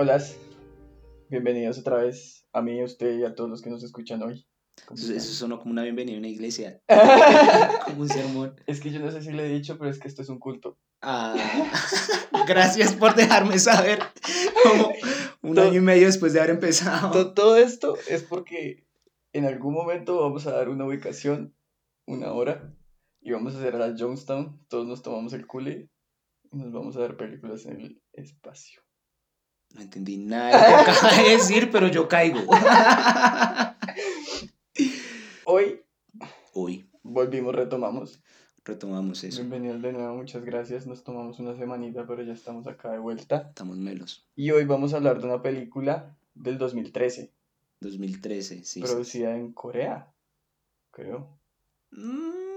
Hola, bienvenidos otra vez a mí, a usted y a todos los que nos escuchan hoy. ¿Cómo Eso, eso sonó como una bienvenida a una iglesia, como un sermón. Es que yo no sé si le he dicho, pero es que esto es un culto. Ah, gracias por dejarme saber. Como un año y medio después de haber empezado. To- Todo esto es porque en algún momento vamos a dar una ubicación, una hora, y vamos a hacer a la Jonestown. Todos nos tomamos el culi y nos vamos a ver películas en el espacio. No entendí nada de lo que acaba de decir, pero yo caigo. Hoy Uy, volvimos, retomamos. retomamos eso. Bienvenidos de nuevo, muchas gracias. Nos tomamos una semanita, pero ya estamos acá de vuelta. Estamos melos. Y hoy vamos a hablar de una película del 2013, 2013, sí. sí. producida en Corea, creo. Mm,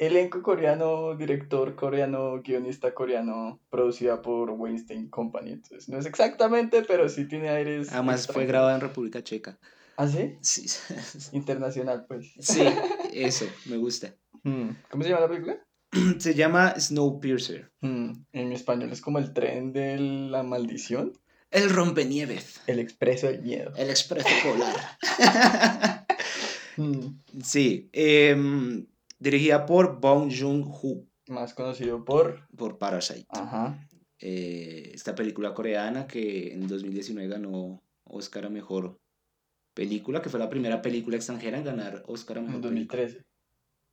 Elenco coreano, director coreano, guionista coreano, producida por Weinstein Company. Entonces, no es exactamente, pero sí tiene aires. Además fue extranjeros. grabada en República Checa. ¿Ah, sí? Sí, Internacional, pues. sí, eso, me gusta. Hmm, ¿Cómo se llama la película? Se llama Snowpiercer. Hmm, En español es como el tren de la maldición. El rompenieves. El expreso del miedo. El expreso polar. Hmm, Sí, em, dirigida por Bong Joon-ho, Más conocido por. por Parasite. Ajá. Eh, esta película coreana que en 2019 ganó Oscar a Mejor Película, que fue la primera película extranjera en ganar Oscar a En Mejor Película. 2013.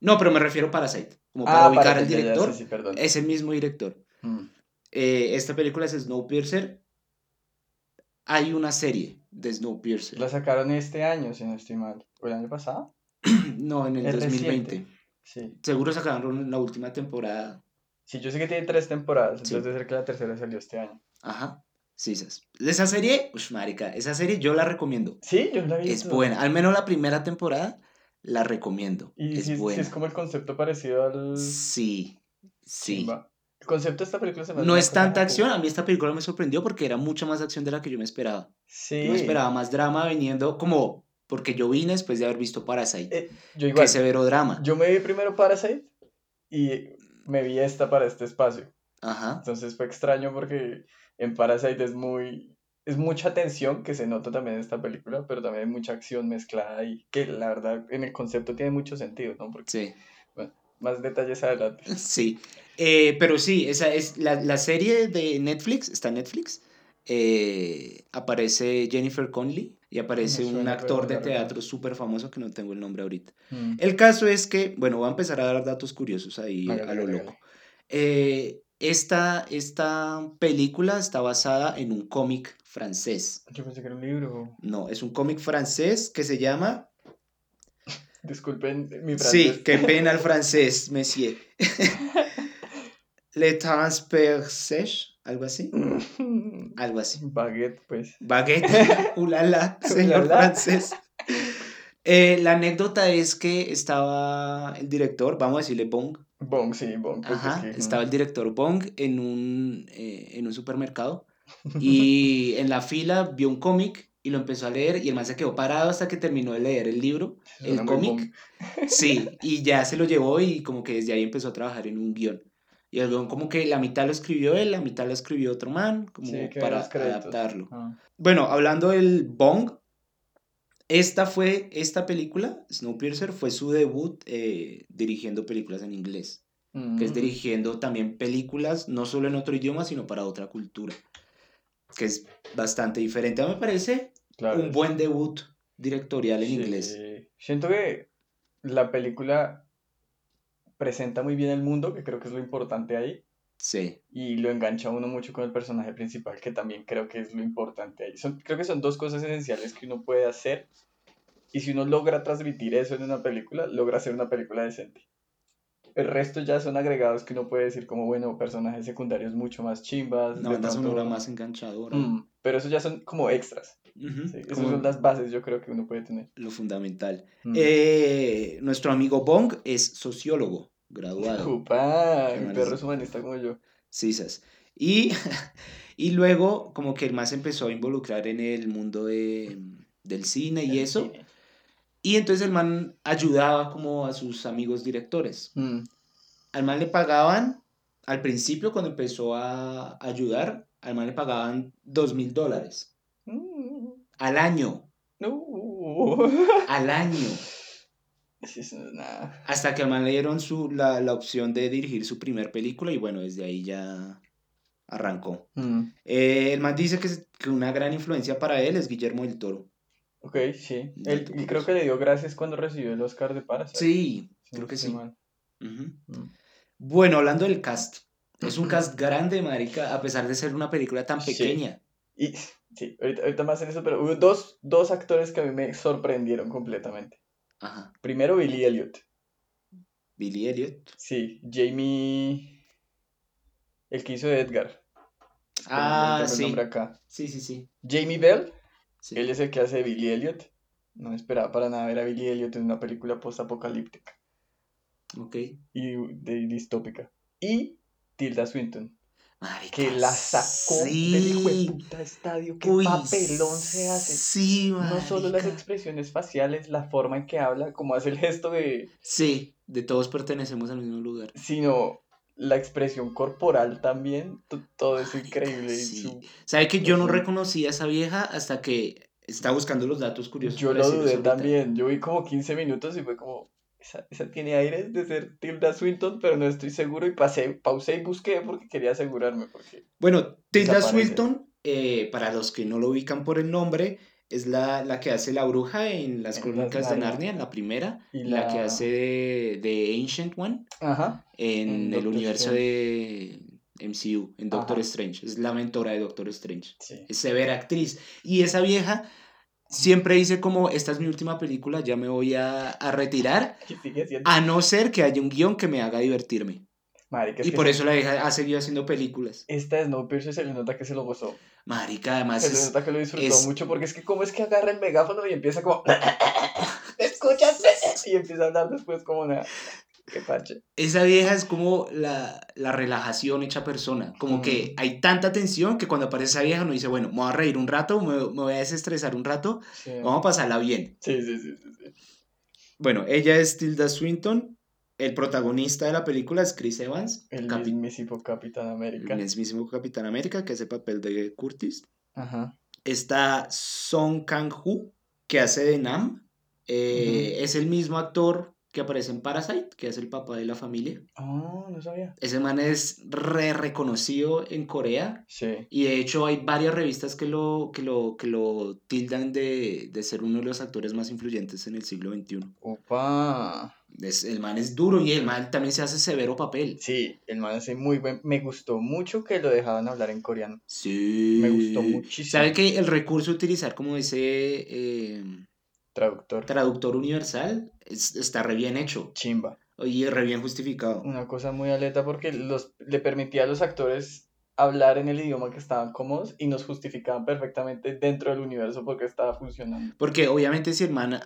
No, pero me refiero a Parasite, como para Ah, ubicar para al ya, ya, director. sí. Es el mismo director. Hmm. Eh, esta película es Snowpiercer. Hay una serie de Snowpiercer. La sacaron este año, si no estoy mal. ¿O el año pasado? No, en el Es 2020. reciente. Sí. Seguro sacaron la última temporada. Sí, yo sé que tiene tres temporadas, Sí. entonces debe ser que la tercera salió este año. Ajá. Sí, esas. Esa serie, uff, marica, esa serie yo la recomiendo. Sí, yo la vi. Es buena. Al menos la primera temporada la recomiendo. Y es sí, sí buena. es como el concepto parecido al... Sí, sí. Chimba. El concepto de esta película se me No es tanta acción. A mí esta película me sorprendió porque era mucha más acción de la que yo me esperaba. Sí. Yo me esperaba más drama viniendo como... Porque yo vine después de haber visto Parasite. Eh, yo igual. severo drama. Yo me vi primero Parasite y me vi esta para este espacio. Ajá. Entonces fue extraño porque en Parasite es muy... Es mucha tensión que se nota también en esta película, pero también hay mucha acción mezclada y que la verdad en el concepto tiene mucho sentido, ¿no? Porque Sí. más detalles adelante. Sí. Eh, pero sí, esa es la, la serie de Netflix. Está en Netflix. eh, aparece Jennifer Conley y aparece un actor de teatro súper famoso que no tengo el nombre ahorita. Mm. El caso es que, bueno, voy a empezar a dar datos curiosos ahí a lo loco. Eh, esta, esta película está basada en un cómic francés. Yo pensé que era un libro. No, es un cómic francés que se llama... Disculpen mi francés. Sí, qué pena el francés, monsieur. Le Transpercés, algo así. Algo así. Baguette, pues. Baguette, ulala, señor Ulala. francés. Eh, la anécdota es que estaba el director, vamos a decirle Bong, Bong, sí, Bong. pues, Ajá, es que, estaba mm. el director Bong en un, eh, en un supermercado y en la fila vio un cómic y lo empezó a leer y el man se quedó parado hasta que terminó de leer el libro, el cómic. Sí, y ya se lo llevó y como que desde ahí empezó a trabajar en un guion. Y el guion como que la mitad lo escribió él, la mitad lo escribió otro man, como Sí, para adaptarlo. Ah. Bueno, hablando del Bong, esta fue, esta película, Snowpiercer, fue su debut eh, dirigiendo películas en inglés que es Mm. dirigiendo también películas, no solo en otro idioma, sino para otra cultura, que es bastante diferente. Me parece Claro, un buen debut directorial en sí. inglés. Siento que la película presenta muy bien el mundo, que creo que es lo importante ahí, Sí, y lo engancha a uno mucho con el personaje principal, que también creo que es lo importante ahí. Son, creo que son dos cosas esenciales que uno puede hacer, y si uno logra transmitir eso en una película, logra hacer una película decente. El resto ya son agregados que uno puede decir como, bueno, personajes secundarios mucho más chimbas. una banda sonora más enganchadora. Mm, pero eso ya son como extras. Ujú, Sí, esas son las bases yo creo que uno puede tener. Lo fundamental. Mm. Eh, nuestro amigo Bong es sociólogo, graduado. Upa, mi perro sí. es humanista como yo. Sisas. Y, y luego como que el más empezó a involucrar en el mundo de, del cine y El eso. cine. Y entonces el man ayudaba como a sus amigos directores. Mm, Al man le pagaban al principio cuando empezó a ayudar, al man le pagaban dos mil dólares Mm, al año, No. al año. Nada. Hasta que al man le dieron su, la, la opción de dirigir su primer película y bueno, desde ahí ya arrancó. Mm, Eh, el man dice que, que una gran influencia para él es Guillermo del Toro. Ok, sí. Él, tú y creo que le dio gracias cuando recibió el Oscar de Parasite. Sí, creo que sí. Mm. Bueno, hablando del cast. Es un cast grande, marica, a pesar de ser una película tan Sí. pequeña. Y sí, ahorita, ahorita más en eso, pero hubo dos, dos actores que a mí me sorprendieron completamente. Ajá. Primero, Billy Elliot. Billy Elliot. Sí, Jamie. El que hizo de Edgar. Ah, sí. nombre acá. Sí, sí, sí. Jamie Bell, sí. él es el que hace Billy Elliot. No me esperaba para nada ver a Billy Elliot en una película post-apocalíptica Ok. y de distópica. Y Tilda Swinton, Marica, que la sacó del hijo de puta estadio. Qué Uy, papelón se hace. Sí, No solo las marica. expresiones faciales, la forma en que habla, como hace el gesto de. Sí, de todos pertenecemos al mismo lugar. sino la expresión corporal también. to- Todo es increíble. sí. su- ¿Sabe que yo no reconocí a esa vieja hasta que estaba buscando los datos curiosos? Yo lo dudé también. Yo vi como 15 minutos y fue como. Esa, esa tiene aires de ser Tilda Swinton, pero no estoy seguro. Y pasé, pausé y busqué porque quería asegurarme. Porque Bueno, Tilda. Swinton, eh, para los que no lo ubican por el nombre, es la, la que hace la bruja en las En crónicas las de Narnia. En la primera, Y la, que hace de, de Ancient One Ajá. en En el Doctor universo de MCU, en Doctor Ajá. Strange. Es la mentora de Doctor Strange. Sí. Es severa actriz. Y esa vieja siempre dice como, esta es mi última película, ya me voy a, a retirar, a no ser que haya un guion que me haga divertirme. Marica, y por eso la vieja ha seguido haciendo películas. Esta de Snowpiercer se le nota que se lo gozó. Marica, además Se le nota que lo disfrutó es- mucho porque es que como es que agarra el megáfono y empieza como ¿Me escuchas? y empieza a hablar después como una qué pache. Esa vieja es como la, la relajación hecha persona. Como que hay tanta tensión que cuando aparece esa vieja uno dice, bueno, me voy a reír un rato, me, me voy a desestresar un rato, Sí. vamos a pasarla bien. Sí, sí, sí, sí, sí. Bueno, ella es Tilda Swinton. El protagonista de la película es Chris Evans, El capi- mismísimo Capitán América. el mismísimo Capitán América, que hace el papel de Curtis. Ajá. Está Song Kang-ho, que hace de Nam. Eh, Es el mismo actor que aparece en Parasite, que es el papá de la familia. Oh, no sabía. Ese man es re reconocido en Corea. Sí. Y de hecho hay varias revistas que lo, que lo, que lo tildan de, de ser uno de los actores más influyentes en el siglo XXI. Opa. Es, el man es duro y el man también se hace severo papel. Sí, el man hace muy buen. Me gustó mucho que lo dejaban hablar en coreano. Sí. Me gustó muchísimo. ¿Sabe que el recurso utilizar como ese eh, Traductor. traductor universal es- está re bien hecho Chimba. y re bien justificado? Una cosa muy aleta porque los, le permitía a los actores hablar en el idioma que estaban cómodos y nos justificaban perfectamente dentro del universo porque estaba funcionando. Porque obviamente si el man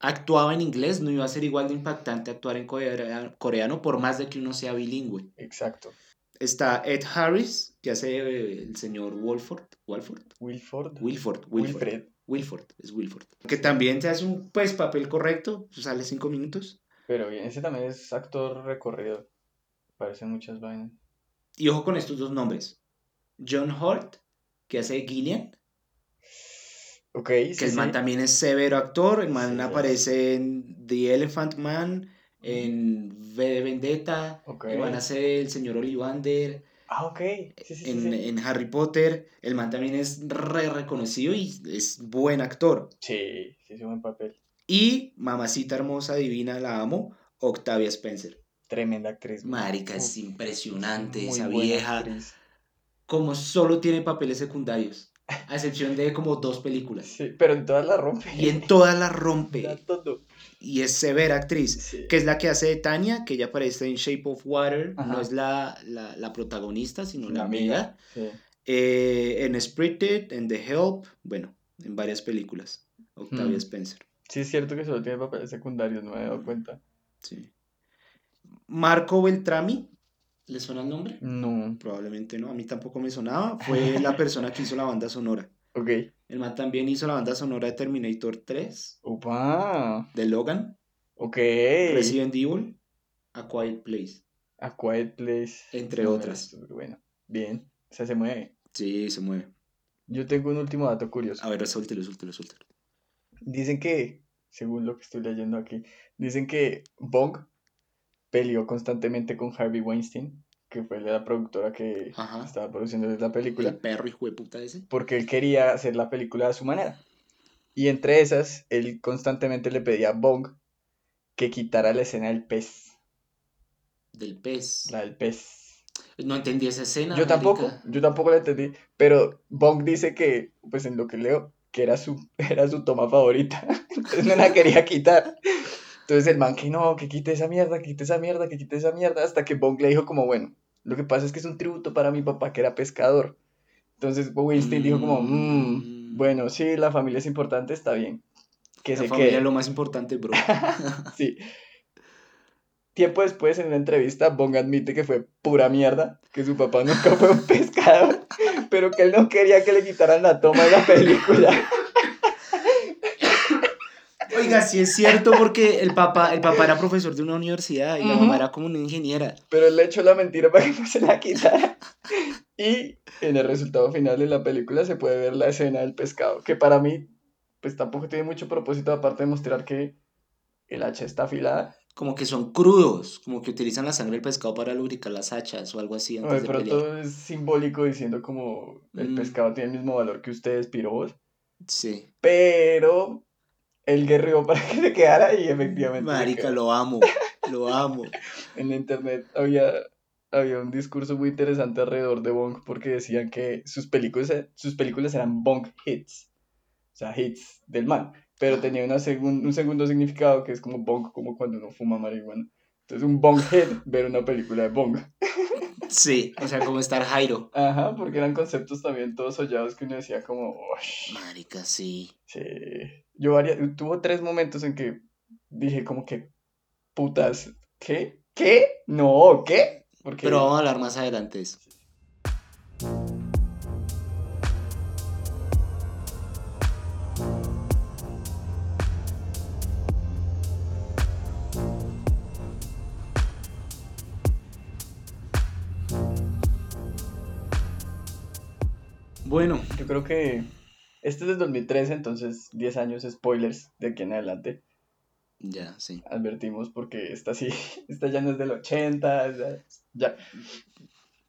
actuaba en inglés no iba a ser igual de impactante actuar en corea- coreano por más de que uno sea bilingüe. Exacto. Está Ed Harris, que hace el señor Wolford. ¿Wolford? Wilford. Wilford. Wilford. Wilfred. Wilford, es Wilford. Que también te hace un pues, papel correcto, sale cinco minutos. Pero bien, ese también es actor recorrido. Parecen muchas vainas. Y ojo con estos dos nombres. John Hurt, que hace Gillian, Ok, que sí, el man sí. también es severo actor. El man Sí. aparece en The Elephant Man, en V de Vendetta. Ok. El man hace el señor Ollivander. Ah, ok. En, en Harry Potter. El man también es re reconocido y es buen actor. Sí, sí, es un buen papel. Y mamacita hermosa, divina, la amo, Octavia Spencer. Tremenda actriz. Marica, es impresionante esa vieja. actriz. Como solo tiene papeles secundarios. A excepción de como dos películas. Sí, pero en todas la rompe. Y en todas las rompe. Y es severa actriz. Sí. Que es la que hace de Tania, que ella aparece en Shape of Water. No es la, la, la protagonista, sino la La amiga. Sí. Eh, en Spirited, en The Help. Bueno, en varias películas. Octavia Hmm. Spencer. Sí, es cierto que solo tiene papeles secundarios, no me he dado cuenta. Sí. Marco Beltrami. ¿Le suena el nombre? No. Probablemente no, a mí tampoco me sonaba. Fue la persona que hizo la banda sonora. Ok. El man también hizo la banda sonora de Terminator 3, Upa. de Logan, Ok. Resident Evil, A Quiet Place. A Quiet Place. Entre No, otras. Bueno, bien. O sea, se mueve. Sí, se mueve. Yo tengo un último dato curioso. A ver, suéltelo, suéltelo, suéltelo. Dicen que, según lo que estoy leyendo aquí, dicen que Bong peleó constantemente con Harvey Weinstein, que fue la productora que Ajá. estaba produciendo la El película, perro hijo de puta ese. porque él quería hacer la película a su manera. Y entre esas, él constantemente le pedía a Bong que quitara la escena del pez, Del pez. la del pez. No entendí esa escena. Yo tampoco, marica. yo tampoco la entendí, pero Bong dice que, pues en lo que leo, que era su, era su toma favorita, entonces no la quería quitar. Entonces el man que no, que quite esa mierda, que quite esa mierda, que quite esa mierda, hasta que Bong le dijo como, bueno, lo que pasa es que es un tributo para mi papá que era pescador. Entonces Winston dijo como, "Mm, Mm. bueno, sí, la familia es importante, está bien, que La se familia quede. es lo más importante, bro. Sí. Tiempo después, en una entrevista, Bong admite que fue pura mierda, que su papá nunca fue un pescador, pero que él no quería que le quitaran la toma de la película. Oiga, sí es cierto porque el papá, el papá era profesor de una universidad y la Ujú. mamá era como una ingeniera. Pero él le echó la mentira para que no se la quitara. Y en el resultado final de la película se puede ver la escena del pescado, que para mí, pues tampoco tiene mucho propósito, aparte de mostrar que el hacha está afilada. Como que son crudos, como que utilizan la sangre del pescado para lubricar las hachas o algo así antes de de pelear. pronto es simbólico diciendo como el Mm. pescado tiene el mismo valor que ustedes, pirobos. Sí. pero él guerreó para que se quedara y efectivamente Marica, lo amo, lo amo. en la internet había, había un discurso muy interesante alrededor de Bong porque decían que sus películas, sus películas eran Bong hits, o sea, hits del man, pero tenía una segun- un segundo significado que es como Bong, como cuando uno fuma marihuana. Entonces un Bong hit, ver una película de Bong. Sí, o sea, como estar Jairo. Ajá, porque eran conceptos también todos hollados que uno decía como. Marica, sí. Sí. Yo varias, tuvo tres momentos en que dije como que, putas, ¿qué? ¿Qué? No, ¿qué? Porque Pero vamos a hablar más adelante de eso. Bueno, yo creo que este es del 2013, entonces 10 años spoilers de aquí en adelante. ya, sí. Advertimos porque esta sí, esta ya no es del 80, ya, ya.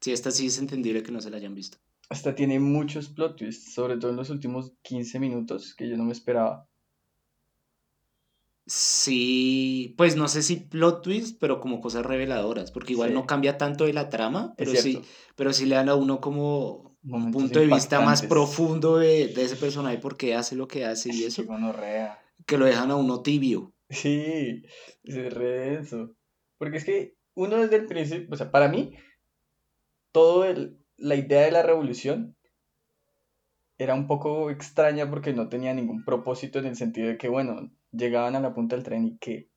Sí, esta sí es entendible que no se la hayan visto. Esta tiene muchos plot twists, sobre todo en los últimos 15 minutos que yo no me esperaba. Sí, pues no sé si plot twist, pero como cosas reveladoras, porque igual Sí. no cambia tanto de la trama, pero sí, pero sí le dan a uno como un punto de vista más profundo de, de ese personaje, por qué hace lo que hace y eso, que lo dejan a uno tibio. Sí, es re denso. Porque es que uno desde el principio, o sea, para mí, todo el, la idea de la revolución era un poco extraña porque no tenía ningún propósito en el sentido de que, bueno, llegaban a la punta del tren y que,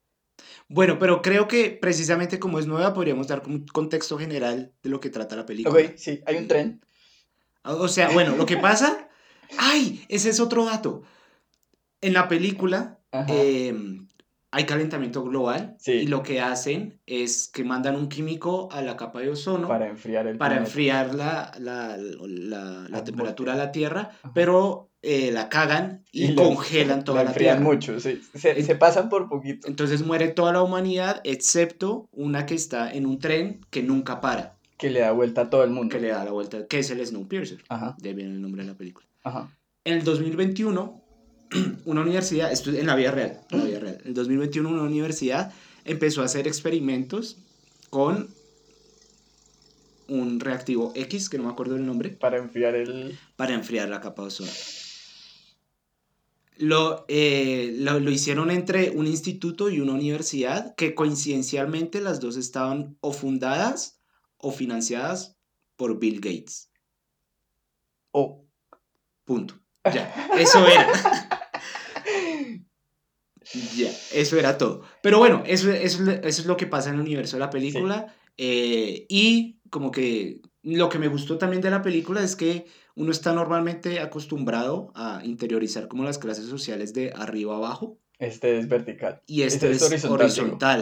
Bueno, pero creo que precisamente como es nueva, podríamos dar un contexto general de lo que trata la película. ok, sí, hay un tren, O sea, bueno, lo que pasa. ¡Ay! Ese es otro dato. En la película eh, hay calentamiento global Sí. y lo que hacen es que mandan un químico a la capa de ozono para enfriar el para planeta. enfriar la, la, la- la La temperatura de la Tierra, Ajá. pero eh, la cagan y, la- congelan toda la, Tierra. mucho, sí. Se, se pasan por poquito. Entonces muere toda la humanidad, excepto una que está en un tren que nunca para, Que le da vuelta a todo el mundo. que le da la vuelta, que es el Snowpiercer. Ajá, De ahí viene el nombre de la película. ajá. En el 2021, una universidad, esto es en la vida real, en la vida real, en el 2021 una universidad empezó a hacer experimentos con un reactivo X, que no me acuerdo el nombre, Para enfriar el... para enfriar la capa de ozono. Lo, eh, lo, lo hicieron entre un instituto y una universidad que coincidencialmente las dos estaban o fundadas o financiadas por Bill Gates. Oh, Punto. Ya, eso era. Ya, eso era todo. Pero bueno, eso, eso, eso es lo que pasa en el universo de la película. eh, y como que lo que me gustó también de la película es que uno está normalmente acostumbrado a interiorizar como las clases sociales de arriba a abajo. este es vertical. Y este, Este es horizontal.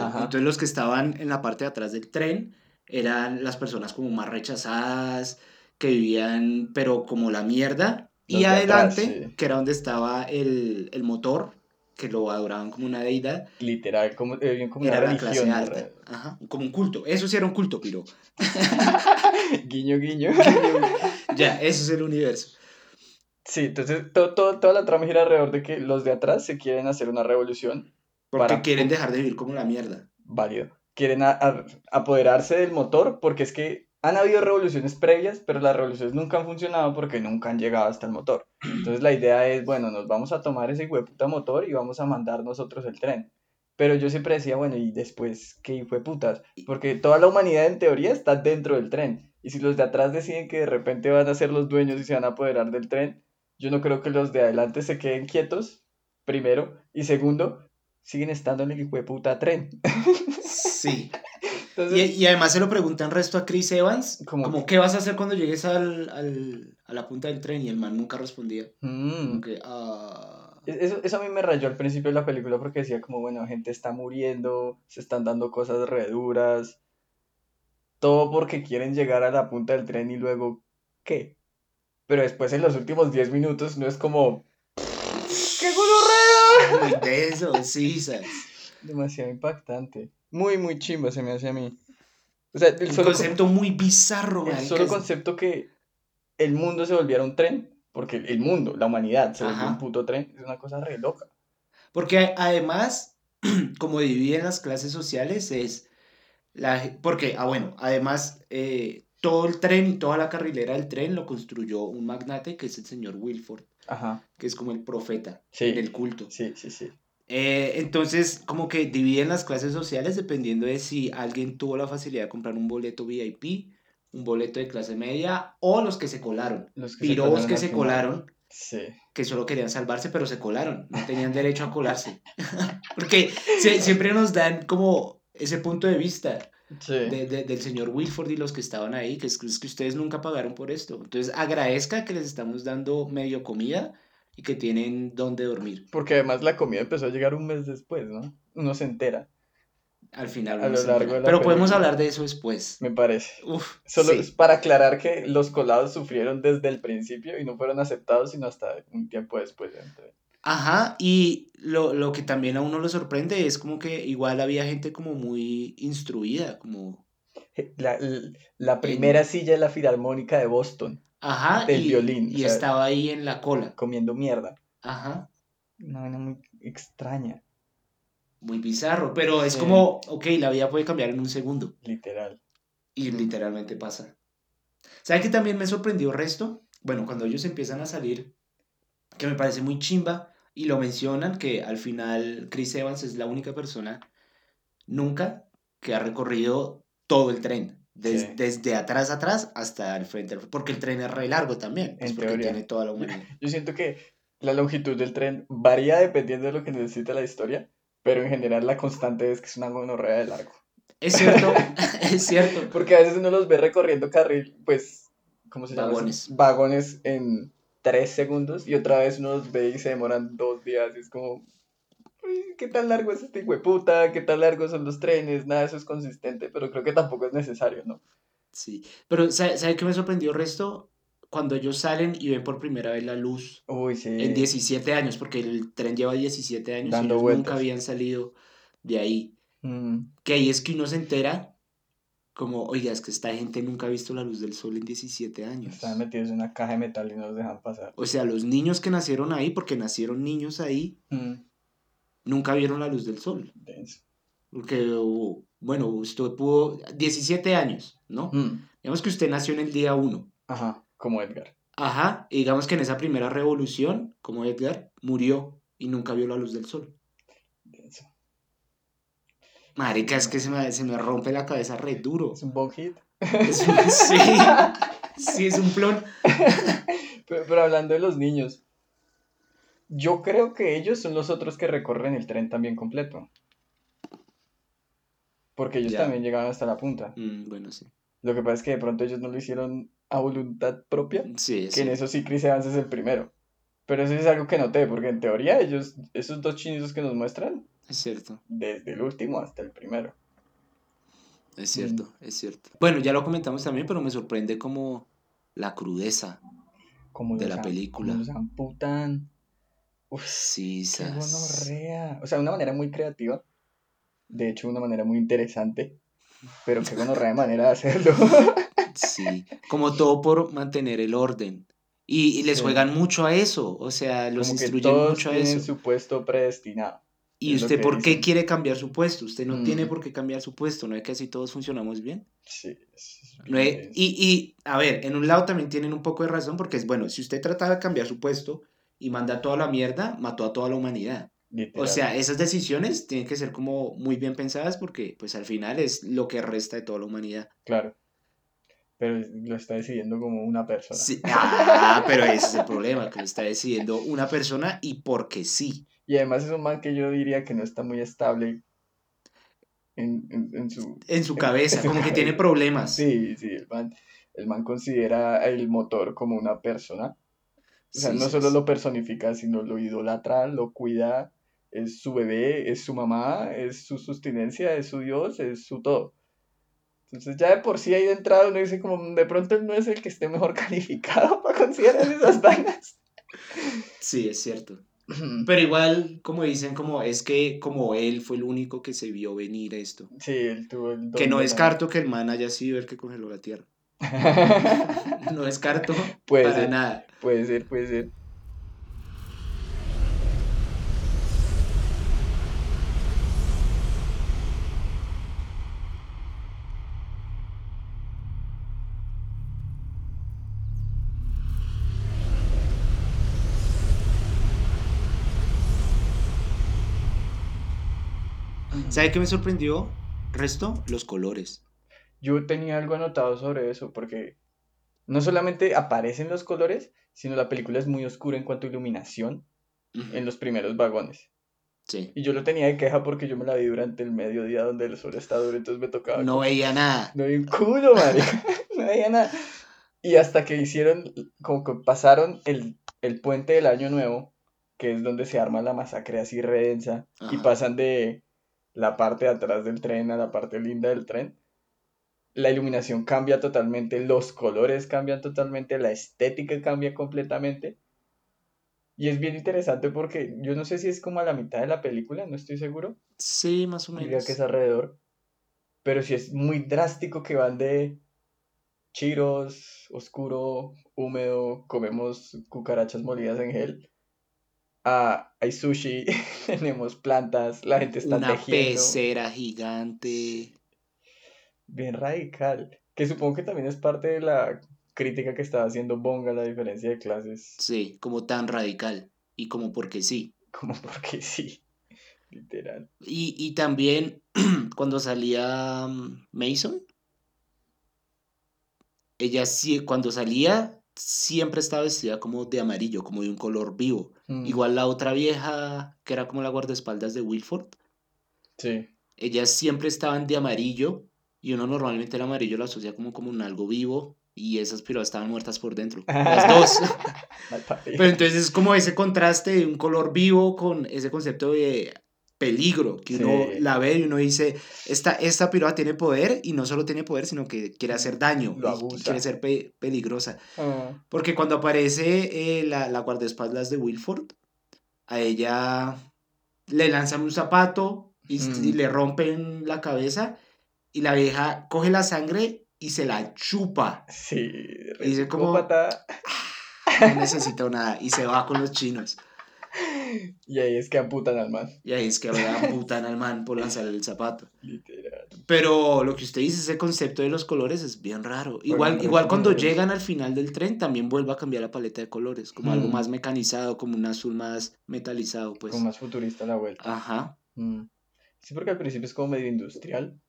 horizontal. Entonces los que estaban en la parte de atrás del tren eran las personas como más rechazadas, que vivían, pero como la mierda. Los y atrás, adelante, sí. que era donde estaba el, el motor, que lo adoraban como una deidad, Literal, como, eh, como una clase religión. alta. ¿verdad? Ajá, como un culto. Eso sí era un culto, pero Guiño, guiño. ya, eso es el universo. Sí, entonces todo, todo- toda la trama gira alrededor de que los de atrás se quieren hacer una revolución. Porque Para- quieren dejar de vivir como la mierda. Válido. Quieren a- a- apoderarse del motor porque es que han habido revoluciones previas, pero las revoluciones nunca han funcionado porque nunca han llegado hasta el motor. Entonces la idea es, bueno, nos vamos a tomar ese hueputa motor y vamos a mandar nosotros el tren. Pero yo siempre decía, bueno, ¿y después qué de putas? Porque toda la humanidad en teoría está dentro del tren. Y si los de atrás deciden que de repente van a ser los dueños y se van a apoderar del tren, yo no creo que los de adelante se queden quietos, primero. Y segundo, siguen estando en el hijo de puta tren. Sí. Entonces, Y, y además se lo preguntan resto a Chris Evans, Como- como, ¿qué vas a hacer cuando llegues al, al- a la punta del tren? Y el man nunca respondía. mm, Como que, ah, Eso, eso a mí me rayó al principio de la película porque decía como, bueno, gente está muriendo, se están dando cosas re duras, todo porque quieren llegar a la punta del tren y luego, ¿qué? Pero después en los últimos 10 minutos no es como, ¡qué gonorrea! muy denso, sí, ¿sabes? Demasiado impactante. Muy, muy chimba se me hace a mí. O sea, el solo, concepto muy bizarro, el solo concepto que el mundo se volviera un tren, porque el mundo, la humanidad se volvió un puto tren, es una cosa re loca. Porque además, como dividen las clases sociales, es la, porque, ah, bueno, además, eh, todo el tren y toda la carrilera del tren lo construyó un magnate que es el señor Wilford, Ajá, que es como el profeta Sí. en el culto. sí, sí, sí. Eh, entonces, como que dividen las clases sociales dependiendo de si alguien tuvo la facilidad de comprar un boleto VIP, un boleto de clase media o los que se colaron. Los que se Pirobos colaron que se colaron, Sí. que solo querían salvarse, pero se colaron, no tenían derecho a colarse. Porque se- siempre nos dan como ese punto de vista Sí. de- de- del señor Wilford y los que estaban ahí, que es, es que ustedes nunca pagaron por esto. Entonces, agradezca que les estamos dando medio comida y que tienen donde dormir. Porque además la comida empezó a llegar un mes después, ¿no? Uno se entera, Al final. A lo largo entera. de la Pero podemos hablar de eso después. me parece. Uf, Solo sí. es para aclarar que los colados sufrieron desde el principio y no fueron aceptados sino hasta un tiempo después. Ajá, y lo, lo que también a uno le sorprende es como que igual había gente como muy instruida, como... La, la- la primera silla de la Filarmónica de Boston, Ajá, Del y, violín, y o sea- estaba ahí en la cola. comiendo mierda. Ajá, Una vaina muy extraña, muy bizarro, pero es Sí. como, ok, la vida puede cambiar en un segundo. literal. Y literalmente pasa. ¿Sabe qué también me sorprendió resto? Bueno, cuando ellos empiezan a salir, que me parece muy chimba, y lo mencionan, que al final Chris Evans es la única persona nunca que ha recorrido todo el tren. Des- Sí. Desde atrás atrás hasta el frente. Porque el tren es re largo también. pues porque teoría. tiene toda la humanidad. Yo siento que la longitud del tren varía dependiendo de lo que necesita la historia, pero en general la constante es que es una gonorrea de largo. Es cierto, es cierto. Porque a veces uno los ve recorriendo carril, pues, ¿cómo se llama? eso? Vagones. Vagones en tres segundos y otra vez uno los ve y se demoran dos días y es como, "Uy, ¿qué tan largo es este puta? ¿Qué tan largos son los trenes? Nada de eso es consistente, pero creo que tampoco es necesario, ¿no? Sí. Pero ¿sabe, ¿sabe qué me sorprendió resto? Cuando ellos salen y ven por primera vez la luz. Uy, sí. en 17 años, porque el tren lleva 17 años Dando y ellos vueltas. nunca habían salido de ahí. Mm, Que ahí es que uno se entera como, oiga, es que esta gente nunca ha visto la luz del sol en 17 años. Estaban metidos en una caja de metal y no los dejan pasar. O sea, los niños que nacieron ahí, porque nacieron niños ahí, Mm, nunca vieron la luz del sol. denso. Porque, uh, bueno, usted pudo, 17 años, ¿no? Mm, Digamos que usted nació en el día 1. Ajá, como Edgar. Ajá, y digamos que en esa primera revolución, como Edgar, murió y nunca vio la luz del sol. Denso. Marica, es que se me, se me rompe la cabeza re duro. Es un bong hit. Es un- sí, sí, es un plon. Pero, pero hablando de los niños, yo creo que ellos son los otros que recorren el tren también completo. Porque ellos Ya. también llegaban hasta la punta. Mm, bueno, sí. Lo que pasa es que de pronto ellos no lo hicieron a voluntad propia, Sí, que sí. en eso sí Chris Evans es el primero. Pero eso es algo que noté, porque en teoría ellos, esos dos chinitos que nos muestran, Es cierto, desde el último hasta el primero. es cierto, es cierto. Bueno, ya lo comentamos también, pero me sorprende como la crudeza Como de la película. Como los amputan. Uf, Sí, qué gonorrea. O sea, de una manera muy creativa. De hecho, de una manera muy interesante. Pero qué gonorrea de manera de hacerlo. Sí, como todo por mantener el orden. Y, y les Sí. juegan mucho a eso, o sea, los Como que instruyen todos mucho a tienen eso. su puesto predestinado. ¿Y usted por qué quiere cambiar su puesto? Usted no tiene Mm. por qué cambiar su puesto, ¿no es que así todos funcionamos bien? Sí. No es- y, y, a ver, en un lado también tienen un poco de razón, porque es bueno, si usted trata de cambiar su puesto y manda toda la mierda, mató a toda la humanidad. O sea, esas decisiones tienen que ser como muy bien pensadas porque pues al final es lo que resta de toda la humanidad. Claro. Pero lo está decidiendo como una persona. Sí, Ah, pero ese es el problema, que lo está decidiendo una persona y porque sí. Y además es un man que yo diría que no está muy estable en, en, en su... En su cabeza, en su como que cabeza. tiene problemas. Sí, sí, el man, el man considera el motor como una persona. O sea, Sí, no sí, solo sí. lo personifica, sino lo idolatra, lo cuida, es su bebé, es su mamá, es su sustinencia, es su Dios, es su todo. Entonces ya de por sí ahí de entrada uno dice como "Mm, de pronto él no es el que esté mejor calificado para considerar esas vainas. Sí, es cierto. Pero igual, como dicen, como es que como él fue el único que se vio venir esto. Sí, él tuvo el don Que no descarto que el man haya sido el que congeló la tierra. No descarto Puede para ser. nada. Puede ser, puede ser. ¿Sabe qué me sorprendió? Resto, los colores. Yo tenía algo anotado sobre eso, porque no solamente aparecen los colores, sino la película es muy oscura en cuanto a iluminación en los primeros vagones. Sí. Y yo lo tenía de queja porque yo me la vi durante el mediodía donde el sol está duro, entonces me tocaba. No como- veía nada. No vi un culo, marica. No veía nada. Y hasta que hicieron, como que pasaron el, el puente del Año Nuevo, que es donde se arma la masacre así redensa, y pasan de la parte de atrás del tren a la parte linda del tren. La iluminación cambia totalmente, los colores cambian totalmente, la estética cambia completamente. Y es bien interesante porque yo no sé si es como a la mitad de la película, no estoy seguro. Sí, más o Diría menos. que es alrededor. Pero sí es muy drástico que van de chiros, oscuro, húmedo, comemos cucarachas molidas en gel. A hay sushi, tenemos plantas, la gente está Una tejiendo. pecera gigante. Bien radical. Que supongo que también es parte de la crítica que estaba haciendo Bonga, la diferencia de clases. Sí, como tan radical. Y como porque sí. Como porque sí. Literal. Y, y también cuando salía mm, Mason, ella sí, cuando salía, siempre estaba vestida como de amarillo, como de un color vivo. Mm, Igual la otra vieja, que era como la guardaespaldas de Wilford, Sí. ellas siempre estaban de amarillo y uno normalmente el amarillo lo asocia como, como un algo vivo y esas piroas estaban muertas por dentro. Las dos. Pero entonces es como ese contraste de un color vivo con ese concepto de peligro, que uno Sí. la ve y uno dice, esta, esta piroa tiene poder y no solo tiene poder, sino que quiere hacer daño, Lo y quiere ser pe- peligrosa. Ah, Porque cuando aparece eh, la, la guardaespaldas de Wilford, a ella le lanzan un zapato y, Mm. y le rompen la cabeza y la vieja coge la sangre y se la chupa. sí. Y dice como- psicópata. No necesita nada y se va con los chinos. Y ahí es que amputan al man. Y ahí es que ahora putan al man por lanzar el zapato. Literal. Pero lo que usted dice, ese concepto de los colores es bien raro. Igual, Bueno, igual cuando llegan al final del tren también vuelve a cambiar la paleta de colores, como algo Mm. más mecanizado, como un azul más metalizado, pues. Como más futurista la vuelta. Ajá. Mm. Sí, porque al principio es como medio industrial,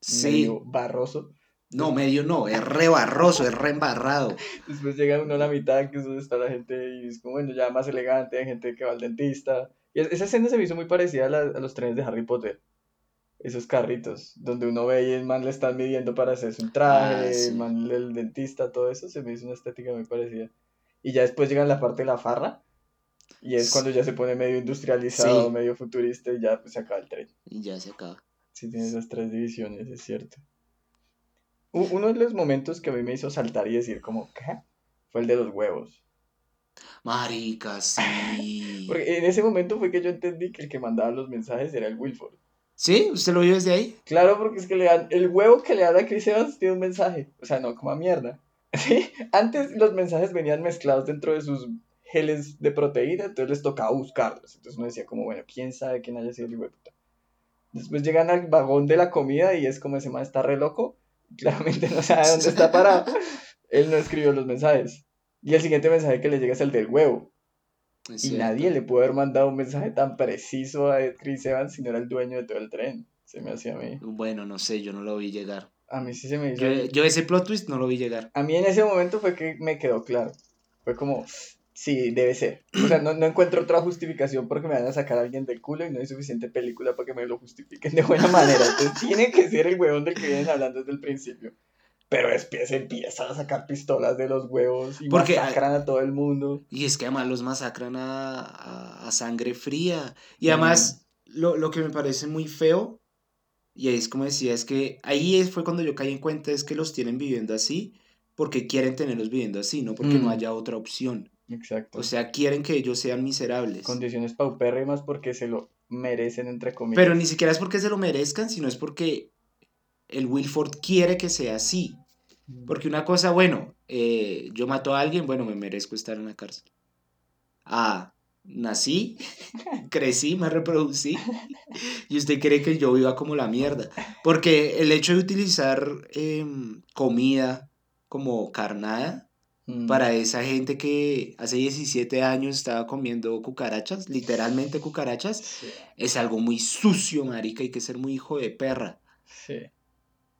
Sí. medio barroso. No, medio no, es re barroso, es re embarrado. Después llega uno a la mitad, que es donde está la gente, y es como, bueno, ya más elegante, hay gente que va al dentista. Y es- esa escena se me hizo muy parecida a, la- a los trenes de Harry Potter. Esos carritos, donde uno ve y el man le están midiendo para hacerse un traje, Ah, sí. el man, el dentista, todo eso, se me hizo una estética muy parecida. Y ya después llega la parte de la farra, y es Sí. cuando ya se pone medio industrializado, Sí. medio futurista, y ya pues, se acaba el tren. Y ya se acaba. Sí, tiene esas tres divisiones, es cierto. Uno de los momentos que a mí me hizo saltar y decir como, ¿qué? Fue el de los huevos. Marica, sí. Porque en ese momento fue que yo entendí que el que mandaba los mensajes era el Wilford. ¿Sí? ¿Usted lo vio desde ahí? Claro, porque es que le dan, el huevo que le dan a Chris Evans tiene un mensaje. O sea, no, como a mierda. ¿Sí? Antes los mensajes venían mezclados dentro de sus geles de proteína, entonces les tocaba buscarlos. Entonces uno decía como, bueno, quién sabe quién haya sido el puta. Después llegan al vagón de la comida y es como ese man está re loco. Claramente no sabe dónde está parado. Él no escribió los mensajes. Y el siguiente mensaje que le llega es el del huevo. Es Y cierto. nadie le pudo haber mandado un mensaje tan preciso a Chris Evans si no era el dueño de todo el tren. Se me hacía a mí. Bueno, no sé, yo no lo vi llegar. A mí sí se me hizo. Yo, yo ese plot twist no lo vi llegar. A mí en ese momento fue que me quedó claro. Fue como, sí, debe ser. O sea, no, no encuentro otra justificación porque me van a sacar a alguien del culo y no hay suficiente película para que me lo justifiquen de buena manera. Entonces tiene que ser el huevón del que vienen hablando desde el principio. Pero después empiezan a sacar pistolas de los huevos y Porque- masacran a todo el mundo. Y es que además los masacran a, a- a sangre fría. Y además, lo, lo que me parece muy feo, y ahí es como decía, es que ahí es- fue cuando yo caí en cuenta, es que los tienen viviendo así porque quieren tenerlos viviendo así, no porque no haya otra opción. Exacto. O sea, quieren que ellos sean miserables. Condiciones paupérrimas porque se lo merecen, entre comillas. Pero ni siquiera es porque se lo merezcan, sino es porque el Wilford quiere que sea así. Porque una cosa, bueno, eh, yo mato a alguien, bueno, me merezco estar en la cárcel. Ah, nací, crecí, me reproducí y usted cree que yo viva como la mierda. Porque el hecho de utilizar em, comida como carnada Mm. para esa gente que hace 17 años estaba comiendo cucarachas, literalmente cucarachas, Sí, es algo muy sucio, marica, hay que ser muy hijo de perra. sí.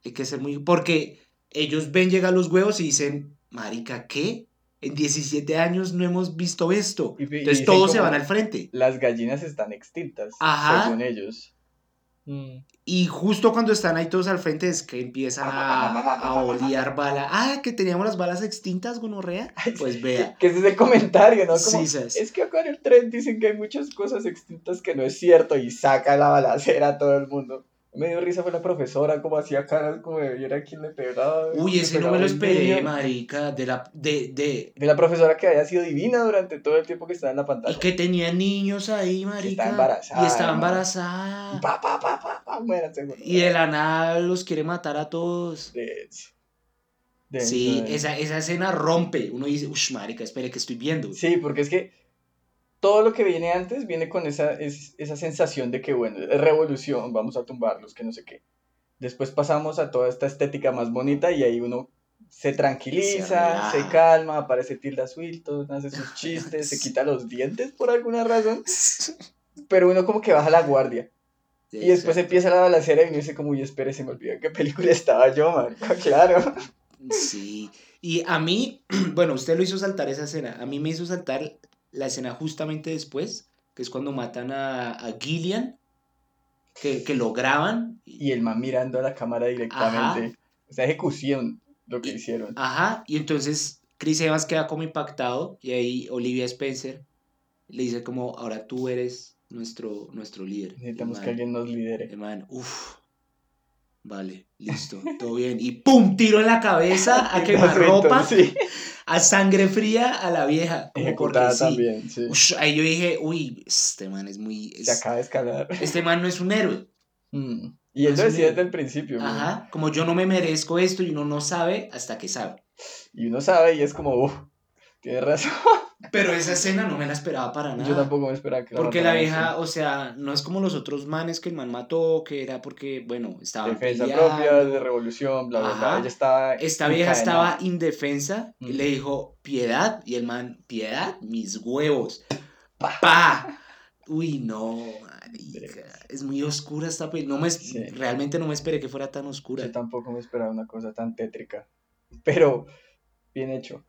Hay que ser muy... Porque ellos ven llegar los huevos y dicen, marica, ¿qué? En 17 años no hemos visto esto. Y- Entonces todos se van al frente. Las gallinas están extintas, Ajá. según ellos. Mm. Y justo cuando están ahí todos al frente es que empiezan a, a olear bala. Ah, que teníamos las balas extintas, gonorrea. Pues vea. Que ese es el comentario, ¿no? Como, Sí, ¿sabes? es que acá en el tren dicen que hay muchas cosas extintas que no es cierto y saca la balacera a todo el mundo. Me dio risa fue la profesora, como hacía caras, como de viera quién le pegaba. Uy, ese no me lo esperé, marica. De la... De, de... De la profesora que había sido divina durante todo el tiempo que estaba en la Y pantalla. que tenía niños ahí, marica. embarazada, Y estaba embarazada. Pa, pa, pa, pa, pa, muéranse, güey. Y de la nada los quiere matar a todos. Denso. Denso, Sí, denso. esa, esa escena rompe. Uno dice, uff, marica, espere que estoy viendo. Sí, porque es que todo lo que viene antes viene con esa, es- esa sensación de que, bueno, es revolución, vamos a tumbarlos, que no sé qué. Después pasamos a toda esta estética más bonita y ahí uno se tranquiliza, se, calma, aparece Tilda Swinton, hace sus chistes, se quita los dientes por alguna razón, pero uno como que baja la guardia. Y después empieza la balacera y uno dice como, uy, espere, se me olvidó en qué película estaba yo, claro. Sí. Y a mí, bueno, usted lo hizo saltar esa escena. A mí me hizo saltar la escena justamente después, que es cuando matan a, a Gillian, que, que lo graban. Y el man mirando a la cámara directamente. O sea, ejecución lo que Y- hicieron. Ajá, y entonces Chris Evans queda como impactado y ahí Olivia Spencer le dice como, ahora tú eres nuestro, nuestro líder. Necesitamos que alguien nos lidere. el man, uff, vale, listo, todo bien. Y ¡pum! Tiro en la cabeza a quemarropa, Sí, a sangre fría a la vieja. Como porque sí. también, sí. Ush, ahí yo dije, uy, este man es muy... Se acaba de escalar. este man no es un héroe. Mm. Y él lo decía desde el principio. Ajá, como yo no me merezco esto y uno no sabe hasta que sabe. Y uno sabe y es como, uff, tienes razón. Pero esa escena no me la esperaba para nada. Yo tampoco me esperaba que Porque la vieja, o sea, no es como los otros manes que el man mató, que era porque, bueno, estaban Defensa peleando. propia, de revolución, bla, bla, bla. Ella estaba. Esta vieja estaba indefensa y Mm. le dijo, piedad, y el man, piedad, mis huevos. Pa. Pa. Uy, no, marica. Es muy oscura esta película. No me, Sí. Realmente no me esperé que fuera tan oscura. Yo tampoco me esperaba una cosa tan tétrica. Pero, bien hecho.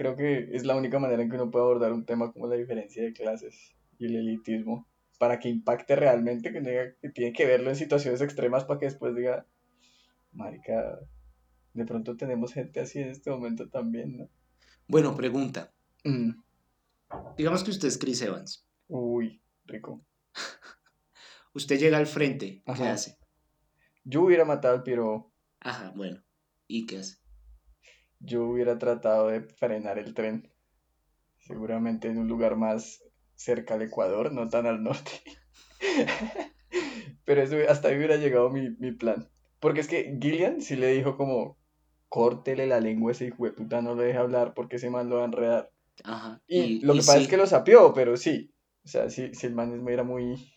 Creo que es la única manera en que uno puede abordar un tema como la diferencia de clases y el elitismo. Para que impacte realmente, que, diga que tiene que verlo en situaciones extremas para que después diga, marica, de pronto tenemos gente así en este momento también, ¿no? Bueno, pregunta. Mm, Digamos que usted es Chris Evans. Uy, rico. Usted llega al frente. ¿Qué hace? Yo hubiera matado al piro. Ajá, bueno. ¿Y qué hace? Yo hubiera tratado de frenar el tren. Seguramente en un lugar más cerca al Ecuador, no tan al norte. Pero eso, hasta ahí hubiera llegado mi, mi plan. Porque es que Gillian sí le dijo como, córtele la lengua a ese hijo de puta, no lo deje hablar porque ese man lo va a enredar. Ajá. Y, lo que pasa es que lo sapió, pero sí. O sea, si, si el man era muy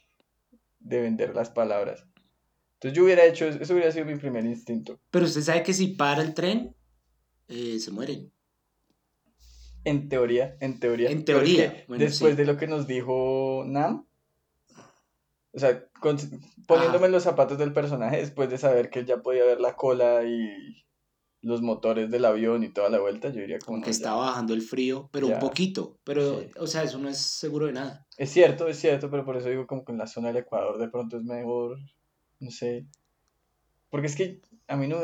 de vender las palabras. Entonces yo hubiera hecho, eso hubiera sido mi primer instinto. Pero usted sabe que si para el tren, eh, se mueren. En teoría, en teoría. En teoría, bueno, después sí. de lo que nos dijo Nam, o sea, con- poniéndome en los zapatos del personaje, después de saber que él ya podía ver la cola y los motores del avión y toda la vuelta, yo diría como Como no, estaba bajando el frío, pero Ya. un poquito. Pero, Sí. o sea, eso no es seguro de nada. Es cierto, es cierto, pero por eso digo como que en la zona del Ecuador de pronto es mejor, no sé. Porque es que a mí no,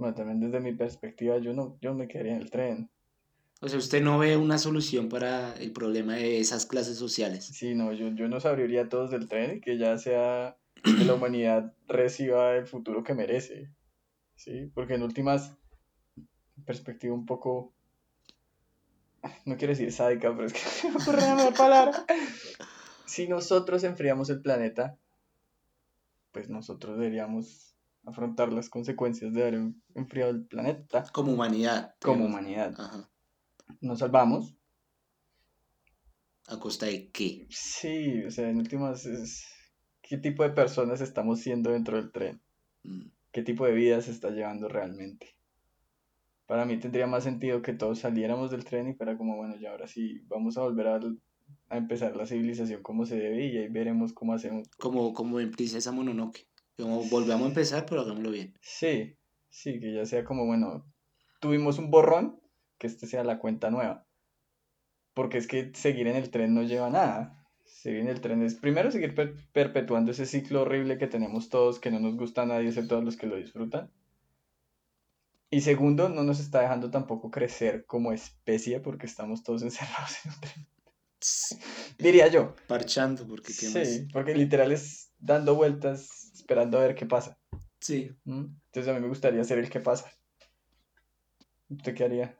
bueno, también desde mi perspectiva, yo no, yo me quedaría en el tren. O sea, usted no ve una solución para el problema de esas clases sociales. Sí, no, yo, yo nos abriría a todos del tren y que ya sea que la humanidad reciba el futuro que merece. Sí, porque en últimas, perspectiva un poco, no quiero decir sádica, pero es que me ocurre una mejor palabra. Si nosotros enfriamos el planeta, pues nosotros deberíamos afrontar las consecuencias de haber enfriado el planeta Como humanidad. como digamos. humanidad. Ajá. Nos salvamos, ¿A costa de qué? Sí, o sea, en últimas es qué tipo de personas estamos siendo dentro del tren, Mm. qué tipo de vida se está llevando realmente. Para mí tendría más sentido que todos saliéramos del tren y fuera como, bueno, ya ahora sí, vamos a volver a, a empezar la civilización como se debe y ahí veremos cómo hacemos. Como, como en Princesa Mononoke. Como volvamos a empezar, pero hagámoslo bien. Sí, sí, que ya sea como, bueno, tuvimos un borrón, que este sea la cuenta nueva. Porque es que seguir en el tren no lleva a nada. Seguir en el tren es primero seguir per- perpetuando ese ciclo horrible que tenemos todos, que no nos gusta a nadie excepto a los que lo disfrutan. Y segundo, no nos está dejando tampoco crecer como especie porque estamos todos encerrados en un tren. Diría yo. Parchando, porque qué más. Sí, porque literal es dando vueltas, esperando a ver qué pasa. Sí. ¿Mm? Entonces a mí me gustaría ser el que pasa. ¿Usted qué haría?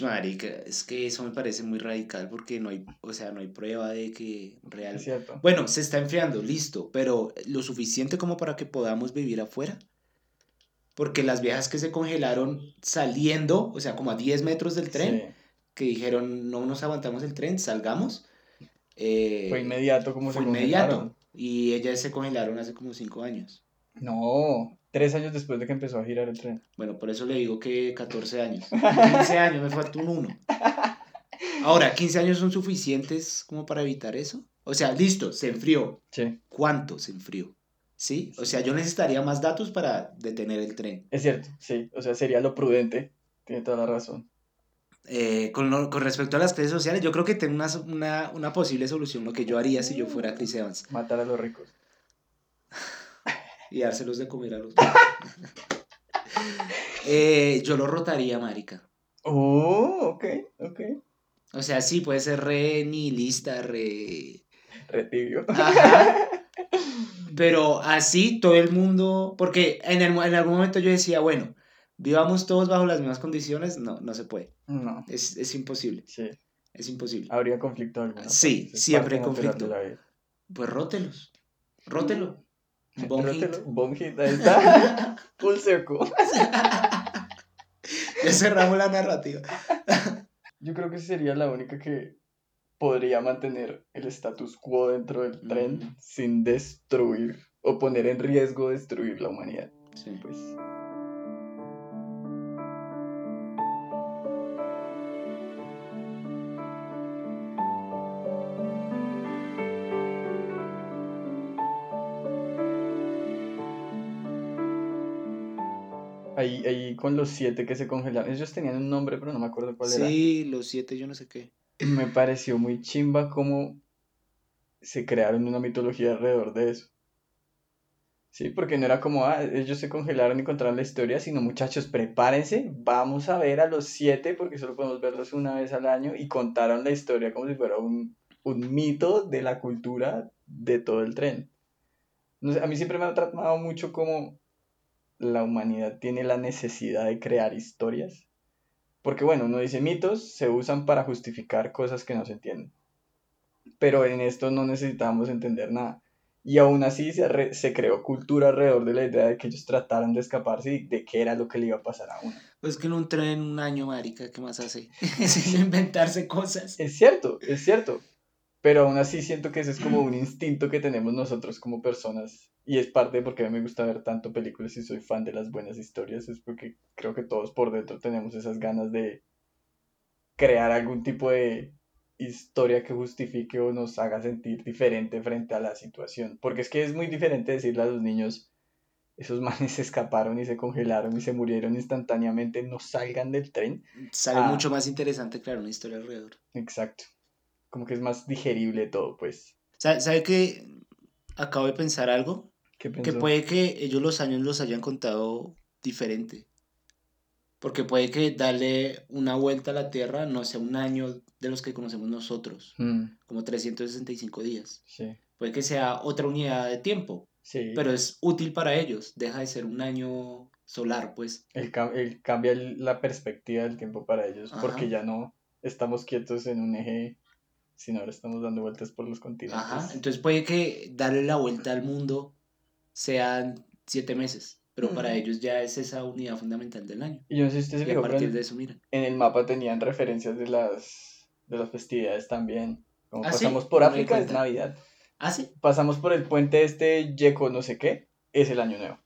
Marica, es que eso me parece muy radical porque no hay, o sea, no hay prueba de que Es real. cierto. Bueno, se está enfriando, listo, pero lo suficiente como para que podamos vivir afuera. Porque las viejas que se congelaron saliendo, o sea, como a 10 metros del tren, Sí. que dijeron no nos aguantamos el tren, salgamos. eh, Fue inmediato como fue se inmediato. Y ellas se congelaron hace como 5 años. No, tres años después de que empezó a girar el tren. Bueno, por eso le digo que 14 años. 15 años, me falta un 1. Ahora, ¿15 años son suficientes como para evitar eso? O sea, listo, se enfrió. Sí, ¿Cuánto se enfrió? ¿Sí? O sea, yo necesitaría más datos para detener el tren. es cierto, sí. O sea, sería lo prudente. Tiene toda la razón. Eh, con, lo- con respecto a las redes sociales, yo creo que tengo una, una, una posible solución, lo que yo haría si yo fuera Chris Evans, Matar a los ricos. y dárselos de comer a los Eh, yo lo rotaría, marica. Oh, ok, ok. O sea, sí, puede ser re nihilista, re... Retibio. Ajá. Pero así todo el mundo, porque en, el, en algún momento yo decía, bueno, vivamos todos bajo las mismas condiciones, no, no se puede, No, es, es imposible, sí. es imposible. Habría conflicto alguno. Sí, pues, es siempre hay conflicto. Pues rótelos, rótelo. Bomb hit. Bomb hit, ahí está. Full circle. Ya cerramos la narrativa. Yo creo que sería la única que podría mantener el status quo dentro del tren Mm. sin destruir o poner en riesgo destruir la humanidad. Sí. Pues ahí, ahí con los siete que se congelaron, ellos tenían un nombre, pero no me acuerdo cuál era. Sí, los siete, yo no sé qué. Me pareció muy chimba cómo se crearon una mitología alrededor de eso. Sí, porque no era como, ah, ellos se congelaron y contaron la historia, sino muchachos, prepárense, vamos a ver a los siete, porque solo podemos verlos una vez al año, y contaron la historia como si fuera un, un mito de la cultura de todo el tren. No sé, a mí siempre me ha tratado mucho como la humanidad tiene la necesidad de crear historias. Porque bueno, uno dice mitos se usan para justificar cosas que no se entienden. Pero en esto no necesitábamos entender nada. Y aún así se, se creó cultura alrededor de la idea de que ellos trataran de escaparse y de qué era lo que le iba a pasar a uno. Pues que no entré en un año, marica, ¿qué más hace? Sin inventarse cosas. Es cierto, es cierto. Pero aún así siento que ese es como un instinto que tenemos nosotros como personas. Y es parte de porque a mí me gusta ver tanto películas y soy fan de las buenas historias. Es porque creo que todos por dentro tenemos esas ganas de crear algún tipo de historia que justifique o nos haga sentir diferente frente a la situación. Porque es que es muy diferente decirle a los niños, esos manes se escaparon y se congelaron y se murieron instantáneamente, no salgan del tren. Sale mucho más interesante, claro, una historia alrededor. Exacto como que es más digerible todo, pues. ¿Sabe, ¿sabe que acabo de pensar algo? que puede que ellos los años los hayan contado diferente. Porque puede que darle una vuelta a la Tierra no sea un año de los que conocemos nosotros, mm. como 365 días. Sí. Puede que sea otra unidad de tiempo, sí. pero es útil para ellos, deja de ser un año solar, pues. El, cambia la perspectiva del tiempo para ellos, porque ya no estamos quietos en un eje si no, ahora estamos dando vueltas por los continentes. Ajá, entonces puede que darle la vuelta al mundo sean siete meses, pero para ellos ya es esa unidad fundamental del año. Y yo no sé si a partir de eso, miren. En el mapa tenían referencias de las, de las festividades también. Como ¿Ah, pasamos por África, es Navidad. Ah, sí. Pasamos por el puente este Yeco no sé qué, es el año nuevo.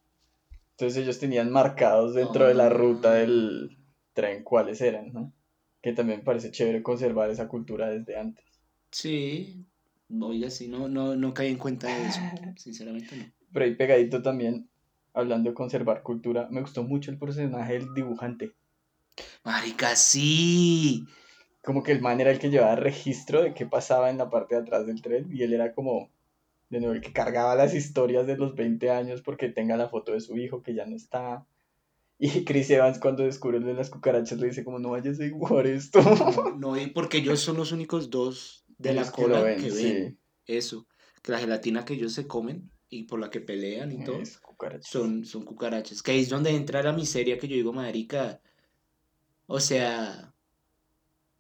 Entonces ellos tenían marcados dentro de la ruta del ah. tren cuáles eran, ¿no? Que también parece chévere conservar esa cultura desde antes. Sí, oiga, sí, no, no, no caí en cuenta de eso, sinceramente no. Pero ahí pegadito también, hablando de conservar cultura, me gustó mucho el personaje del dibujante. Marica, sí. Como que el man era el que llevaba registro de qué pasaba en la parte de atrás del tren y él era como, de nuevo, el que cargaba las historias de los 20 años porque tenga la foto de su hijo que ya no está. Y Chris Evans cuando descubre de las cucarachas le dice como no vayas a igual esto. No, y porque ellos son los únicos dos de la cola que, ven, eso, que la gelatina que ellos se comen y por la que pelean y todo, son, son cucarachas. Que ahí es donde entra la miseria que yo digo, marica, o sea,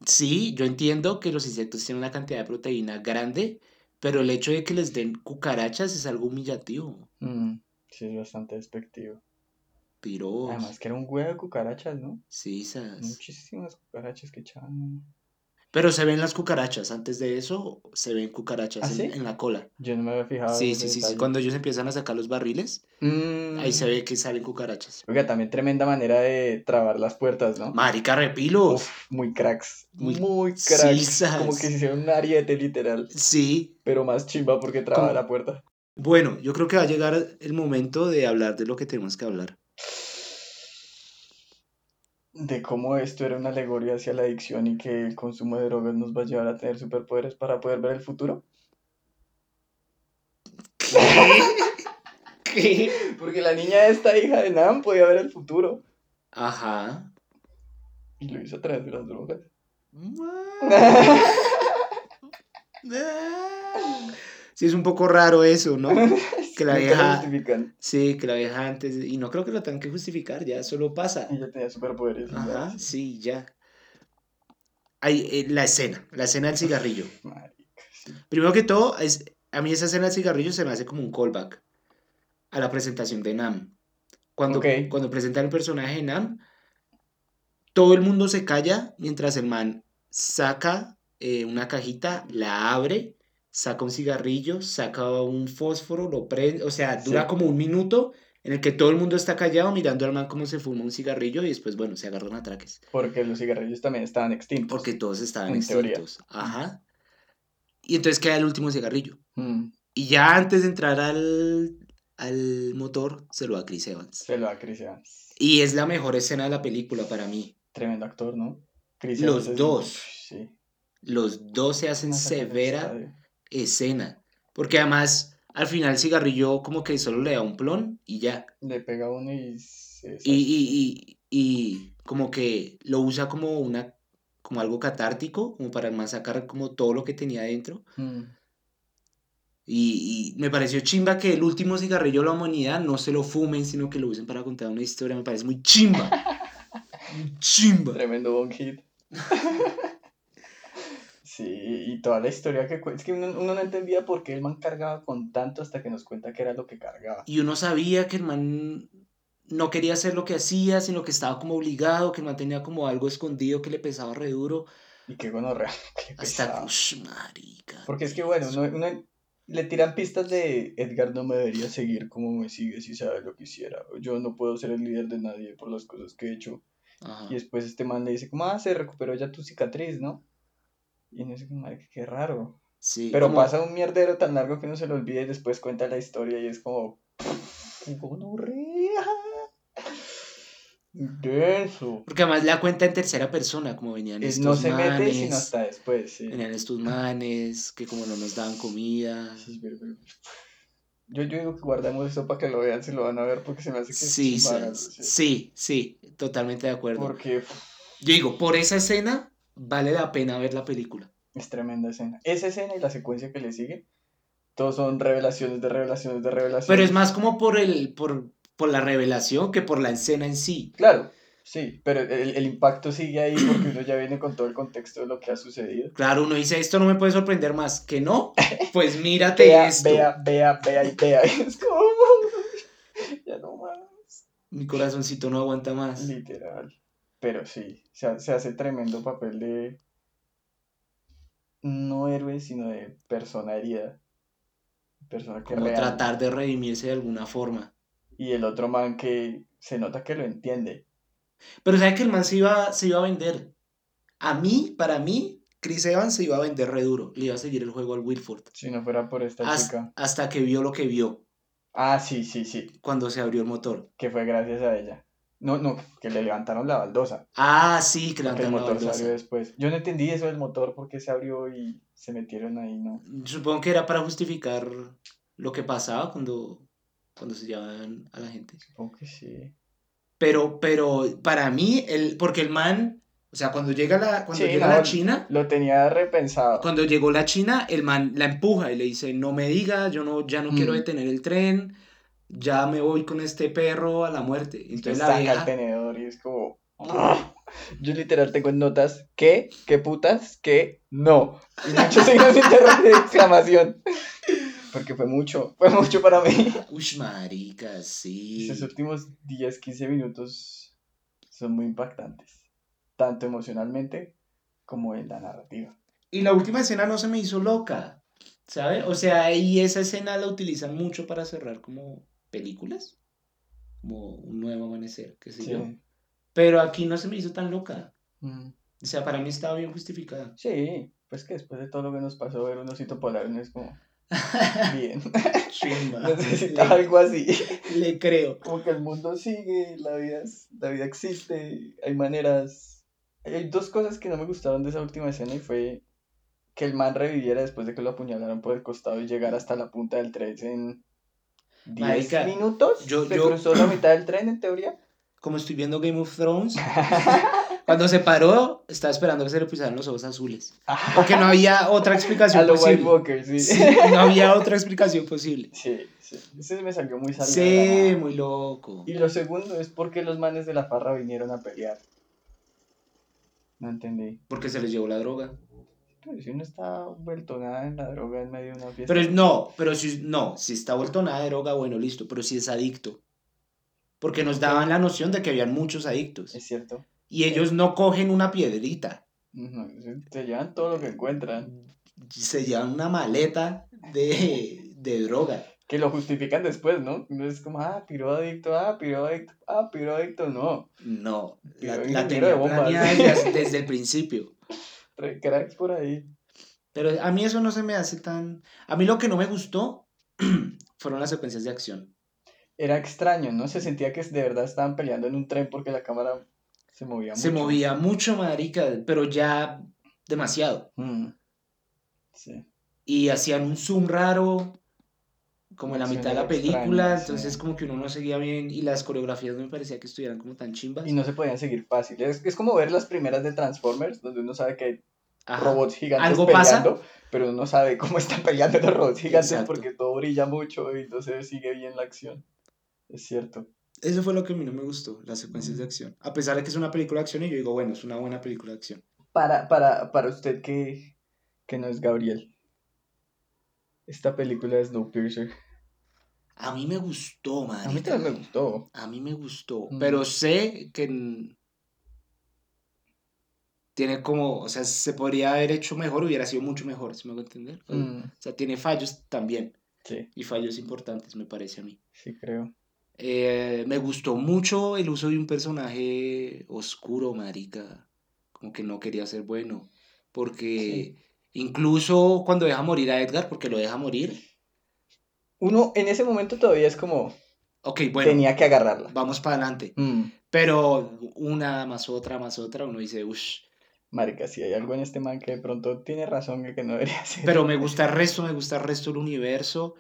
sí, yo entiendo que los insectos tienen una cantidad de proteína grande, pero el hecho de que les den cucarachas es algo humillativo. Mm, sí, es bastante despectivo. Piros. Además que era un huevo de cucarachas, ¿no? Sí, esas. Muchísimas cucarachas que echaban. Pero se ven las cucarachas. Antes de eso, se ven cucarachas ¿Ah, en, la cola. Yo no me había fijado. Sí, sí, sí, sí, Cuando ellos empiezan a sacar los barriles, ahí se mm. ve que salen cucarachas. Oiga, también tremenda manera de trabar las puertas, ¿no? Marica, repilos. muy cracks. Muy, muy cracks. Como que hicieron un ariete, literal. Sí. Pero más chimba porque traba la puerta. Bueno, yo creo que va a llegar el momento de hablar de lo que tenemos que hablar de cómo esto era una alegoría hacia la adicción y que el consumo de drogas nos va a llevar a tener superpoderes para poder ver el futuro? ¿Qué? Porque la niña esta hija de Nam podía ver el futuro. Ajá. Y lo hizo a través de las drogas. sí, es un poco raro eso, ¿no? que la vieja. Sí, que la vieja antes. Y no creo que lo tengan que justificar, ya solo pasa. Ella tenía superpoderes. Ajá, sí, ya. Hay, eh, la escena, la escena del cigarrillo. Primero que todo, es, a mí esa escena del cigarrillo se me hace como un callback a la presentación de Nam. Cuando, cuando presentan el personaje de Nam, todo el mundo se calla mientras el man saca eh, una cajita, la abre saca un cigarrillo, saca un fósforo, lo prende, o sea, dura como un minuto en el que todo el mundo está callado mirando al man cómo se fuma un cigarrillo y después, bueno, se agarran a traques. Porque los cigarrillos también estaban extintos. Porque todos estaban extintos. Ajá. Y entonces queda el último cigarrillo. Mm. Y ya antes de entrar al, al motor, se lo da Chris Evans. Se lo da Chris Evans. Y es la mejor escena de la película para mí. Tremendo actor, ¿no? Chris Los dos. Sí. Los dos se hacen severa escena. Porque además, al final el cigarrillo como que solo le da un plon y ya. Le pega uno y y, y, como que lo usa como una como algo catártico, como para más sacar como todo lo que tenía adentro. Mm. Y, y me pareció chimba que el último cigarrillo de la humanidad no se lo fumen, sino que lo usen para contar una historia. Me parece muy chimba. Muy chimba. Tremendo bon hit. Sí, y toda la historia que. Es que uno, uno no entendía por qué el man cargaba con tanto hasta que nos cuenta que era lo que cargaba. Y uno sabía que el man no quería hacer lo que hacía, sino que estaba como obligado, que el man tenía como algo escondido que le pesaba re duro. Y qué gonorrea. Hasta, pesado. ush, marica. Porque es que, bueno, uno, uno- le tiran pistas de Edgar no me debería seguir como me sigue si sabe lo que hiciera. Yo no puedo ser el líder de nadie por las cosas que he hecho. Ajá. Y después este man le dice, como, ah, se recuperó ya tu cicatriz, ¿no? Y uno dice, madre, qué raro. Sí, Pero como- pasa un mierdero tan largo que uno se lo olvida y después cuenta la historia y es como. ¡Qué gonorrea! Denso. Porque además la cuenta en tercera persona, como venían Es, estos no se mete manes, sino hasta después, sí. venían estos manes, que como no nos daban comida. Sí, pero- pero- Yo, yo digo que guardemos eso para que lo vean si lo van a ver porque se me hace que sí, sí. sí, sí, totalmente de acuerdo. Porque Yo digo, por esa escena vale la pena ver la película. es tremenda escena. Esa escena y la secuencia que le sigue, todos son revelaciones de revelaciones de revelaciones. Pero es más como por el, por, por la revelación que por la escena en sí. Claro, sí, pero el, el impacto sigue ahí porque uno ya viene con todo el contexto de lo que ha sucedido. Claro, uno dice, esto no me puede sorprender más. ¿Que no? Pues mírate Vea, esto. vea, vea, vea y vea. Es como, ya no más. Mi corazoncito no aguanta más. Literal. Pero sí, se, se hace tremendo papel de no héroe, sino de persona herida. Persona que Como real. tratar de redimirse de alguna forma. Y el otro man que se nota que lo entiende. Pero sabe que el man se iba, se iba a vender. A mí, para mí, Chris Evans se iba a vender re duro. Le iba a seguir el juego al Wilford. Si no fuera por esta chica. hasta que vio lo que vio Ah, sí, sí, sí. cuando se abrió el motor. Que fue gracias a ella. No, no, que le levantaron la baldosa. Ah, sí, que Porque el levantaron la motor baldosa. salió después. Yo no entendí eso del motor, porque se abrió y se metieron ahí, ¿no? Supongo que era para justificar lo que pasaba cuando, cuando se llevaban a la gente. Supongo que sí. Pero, pero para mí, el, porque el man, o sea, cuando llega la, cuando Sí, llega no, la China, Lo tenía repensado. cuando llegó la China, el man la empuja y le dice, no me diga, yo no, ya no quiero Mm. detener el tren, ya me voy con este perro a la muerte. Entonces la saca el vieja, tenedor y es como... ¡ah! Yo literal tengo en notas, ¿qué? ¿Qué putas? ¿Qué? No. Y muchos signos de exclamación. Porque fue mucho, fue mucho para mí. ush, marica, sí. Esos últimos 10, 15 minutos son muy impactantes. Tanto emocionalmente como en la narrativa. Y la última escena no se me hizo loca, ¿sabes? O sea, y esa escena la utilizan mucho para cerrar como películas, como un nuevo amanecer, qué sé Sí. yo. Pero aquí no se me hizo tan loca. Mm. O sea, para mí estaba bien justificada. Sí, pues que después de todo lo que nos pasó ver un osito polar no es como bien. Chimba. Necesitaba algo así. le creo. Como que el mundo sigue, la vida, la vida existe, hay maneras. Hay dos cosas que no me gustaron de esa última escena y fue que el man reviviera después de que lo apuñalaron por el costado y llegara hasta la punta del tren en 10 Marica, minutos. yo- Se yo- cruzó la mitad del tren en teoría. Como estoy viendo Game of Thrones, cuando se paró, estaba esperando que se le pusieran los ojos azules. Porque no había otra A explicación White posible. Walker, sí. Sí, no había otra explicación posible. Sí, sí. Ese me salió muy salido. la Sí, muy loco. Y lo segundo es porque los manes de la farra vinieron a pelear. No entendí. Porque se les llevó la droga. Pero si uno está vuelto nada en la droga en medio de una fiesta. Pero no, pero si no, si está vuelto nada de droga, bueno, listo, pero si es adicto. Porque nos daban la noción de que habían muchos adictos. Es cierto. Y ellos no cogen una piedrita, se- llevan todo lo que encuentran. se llevan una maleta de, de droga. Que lo justifican después, ¿no? No es como, ah, piro adicto, ah, piro adicto, ah, piro adicto. No. No, la, la tenía de planeada desde, desde el principio. Cracks por ahí. Pero a mí eso no se me hace tan... A mí lo que no me gustó fueron las secuencias de acción. Era extraño, ¿no? Se sentía que de verdad estaban peleando en un tren porque la cámara se movía mucho. Se movía mucho, marica, pero ya demasiado. Mm. Sí. y hacían un zoom raro como en la mitad de la película, extraño, sí. entonces como que uno no seguía bien y las coreografías no me parecía que estuvieran como tan chimbas. Y no se podían seguir fácil. Es, es como ver las primeras de Transformers, donde uno sabe que hay robots gigantes peleando, pero uno no sabe cómo están peleando los robots gigantes porque todo brilla mucho y entonces sigue bien la acción. Es cierto. Eso fue lo que a mí no me gustó, las secuencias de acción. A pesar de que es una película de acción y yo digo, bueno, es una buena película de acción. Para, para, para usted que, que no es Gabriel, esta película es Snowpiercer. A mí me gustó, man. A mí también me gustó. A mí me gustó. Mm. Pero sé que tiene como, o sea, se podría haber hecho mejor, hubiera sido mucho mejor, si me hago entender. Mm. O sea, tiene fallos también. Sí. Y fallos importantes, me parece a mí. Sí, creo. Eh, me gustó mucho el uso de un personaje oscuro, marica. Como que no quería ser bueno. Porque incluso cuando deja morir a Edgar, porque lo deja morir. Uno en ese momento todavía es como. Ok, bueno. Tenía que agarrarla. Vamos para adelante. Mm. Pero una más otra más otra, uno dice, uff. Marica, si hay algo en este man que de pronto tiene razón que no debería ser. Pero me gusta el resto, me gusta el resto del universo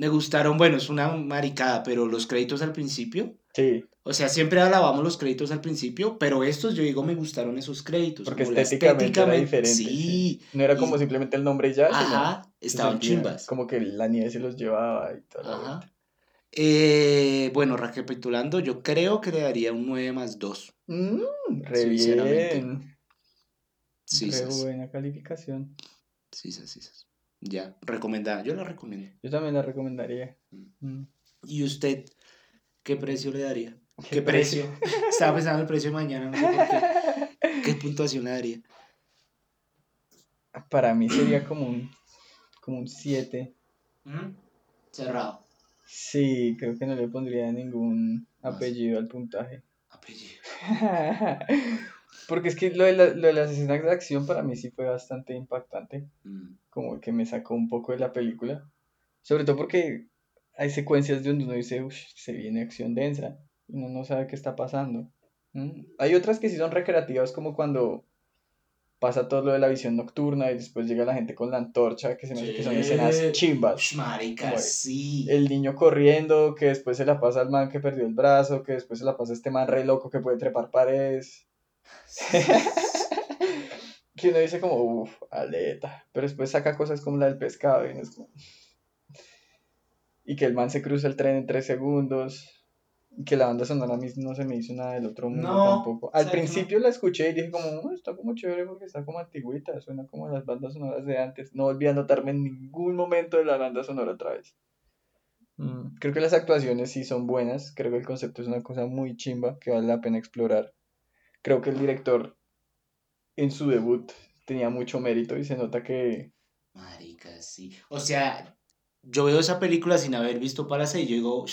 me gustaron, bueno, es una maricada, pero los créditos al principio. Sí. O sea, siempre alabamos los créditos al principio, pero estos yo digo me gustaron esos créditos. Porque estéticamente, era diferente. Sí. No era como simplemente el nombre y ya. Ajá, estaban chimbas. Como que la nieve se los llevaba y todo. Ajá. Eh, bueno, recapitulando, yo creo que le daría un 9 más 2. Mm, re bien. Sí, re buena calificación. Sí, sí, sí. Ya, recomendada. Yo la recomiendo. Yo también la recomendaría. Mm. Mm. ¿Y usted qué precio le daría? ¿Qué, precio? Estaba pensando en el precio de mañana, no sé por qué. ¿Qué puntuación le daría? Para mí sería como un como un 7. ¿Mm? Cerrado. Sí, creo que no le pondría ningún apellido al puntaje. Apellido. Porque es que lo de, la, lo de las escenas de acción para mí sí fue bastante impactante. Mm. Como que me sacó un poco de la película. Sobre todo porque hay secuencias donde uno dice, uff, se viene acción densa. Y uno no sabe qué está pasando. Hay otras que sí son recreativas, como cuando pasa todo lo de la visión nocturna y después llega la gente con la antorcha, que, se me, que son escenas chimbas. Marica, sí. El niño corriendo, que después se la pasa al man que perdió el brazo, que después se la pasa a este man re loco que puede trepar paredes. que uno dice como, uff, aleta. Pero después saca cosas como la del pescado y, y que el man se cruza el tren en tres segundos. Y que la banda sonora a mí no se me hizo nada del otro mundo tampoco. Al principio la escuché y dije como, está como chévere porque está como antigüita, suena como las bandas sonoras de antes. No volví a notarme en ningún momento de la banda sonora otra vez. Mm, creo que las actuaciones sí son buenas, creo que el concepto es una cosa muy chimba que vale la pena explorar creo que el director en su debut tenía mucho mérito y se nota que... Marica, sí. O sea, yo veo esa película sin haber visto Parasite y yo digo,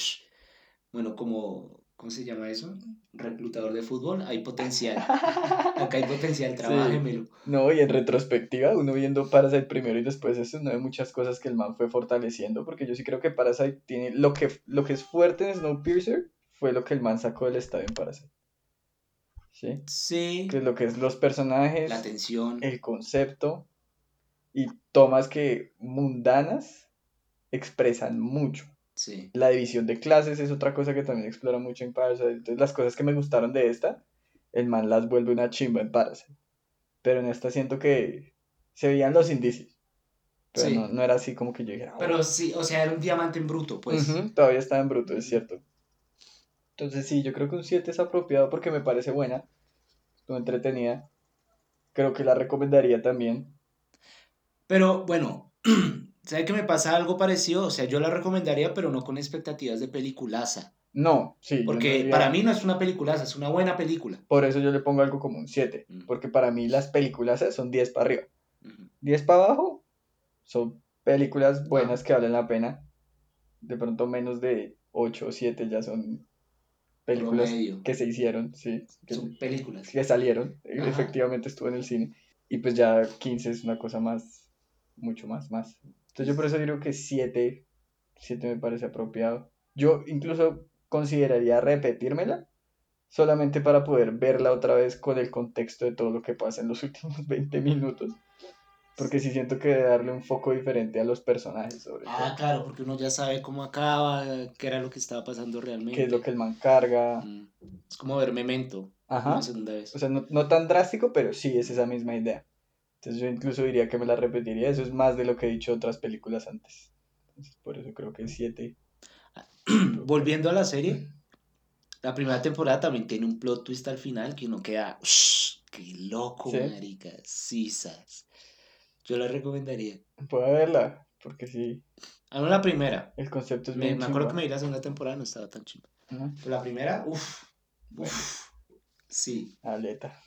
bueno, como, ¿cómo se llama eso? Reclutador de fútbol, hay potencial. Acá hay potencial, trabájemelo. No, y en retrospectiva, uno viendo Parasite primero y después eso, no hay muchas cosas que el man fue fortaleciendo, porque yo sí creo que Parasite tiene, lo que, lo que es fuerte en Snowpiercer fue lo que el man sacó del estadio en Parasite. ¿sí? Sí. Que es lo que es los personajes, la tensión, el concepto y tomas que mundanas expresan mucho. Sí. La división de clases es otra cosa que también explora mucho en Parasite. Entonces, las cosas que me gustaron de esta, el man las vuelve una chimba en Parasite. Pero en esta siento que se veían los indicios. Pero no, era así como que yo dijera. Pero sí, o sea, era un diamante en bruto, pues. todavía estaba en bruto, es cierto. Entonces sí, yo creo que un 7 es apropiado porque me parece buena, muy entretenida. Creo que la recomendaría también. Pero bueno, ¿sabe que me pasa algo parecido? O sea, yo la recomendaría, pero no con expectativas de peliculaza. No, sí. Porque para mí no es una peliculaza, es una buena película. Por eso yo le pongo algo como un 7. Mm. Porque para mí las películas son 10 para arriba. 10 para abajo son películas buenas que valen la pena. De pronto menos de 8 o 7 ya son películas que se hicieron, sí. Que, Son películas. Que salieron, efectivamente estuvo en el cine. Y pues ya 15 es una cosa más, mucho más, más. Entonces yo por eso digo que 7, 7 me parece apropiado. Yo incluso consideraría repetírmela solamente para poder verla otra vez con el contexto de todo lo que pasa en los últimos 20 minutos. Porque sí siento que darle un foco diferente a los personajes. Sobre ah, claro, porque uno ya sabe cómo acaba, qué era lo que estaba pasando realmente. Qué es lo que el man carga. Mm. Es como ver Memento. Ajá. Una segunda vez. O sea, no, no, tan drástico, pero sí es esa misma idea. Entonces yo incluso diría que me la repetiría. Eso es más de lo que he dicho otras películas antes. Entonces, por eso creo que es 7. Volviendo a la serie, la primera temporada también tiene un plot twist al final que uno queda, "Ush, qué loco, ¿Sí? marica, sí, sas. Yo la recomendaría. Puedo verla, porque sí, A mí la primera, el concepto es me, bien me acuerdo chimba. que me vi la segunda temporada, no estaba tan chimba. Pero la primera, uff, Bueno, sí, aleta.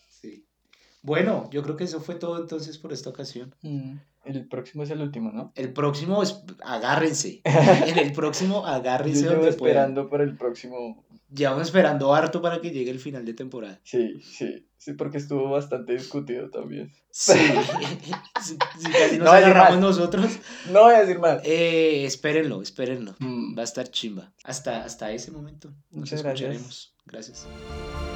Bueno, yo creo que eso fue todo entonces por esta ocasión. El próximo es el último, ¿no? El próximo, es, agárrense. En el próximo, Yo agárrense donde puedan. esperando por el próximo. Llevamos esperando harto para que llegue el final de temporada. Sí, sí, sí, porque estuvo bastante discutido también. Sí, sí, sí, casi nos No agarramos nosotros. No voy a decir más. Eh, espérenlo, espérenlo. Mm. Va a estar chimba. Hasta, hasta ese momento. Nos Muchas gracias. escucharemos. Gracias.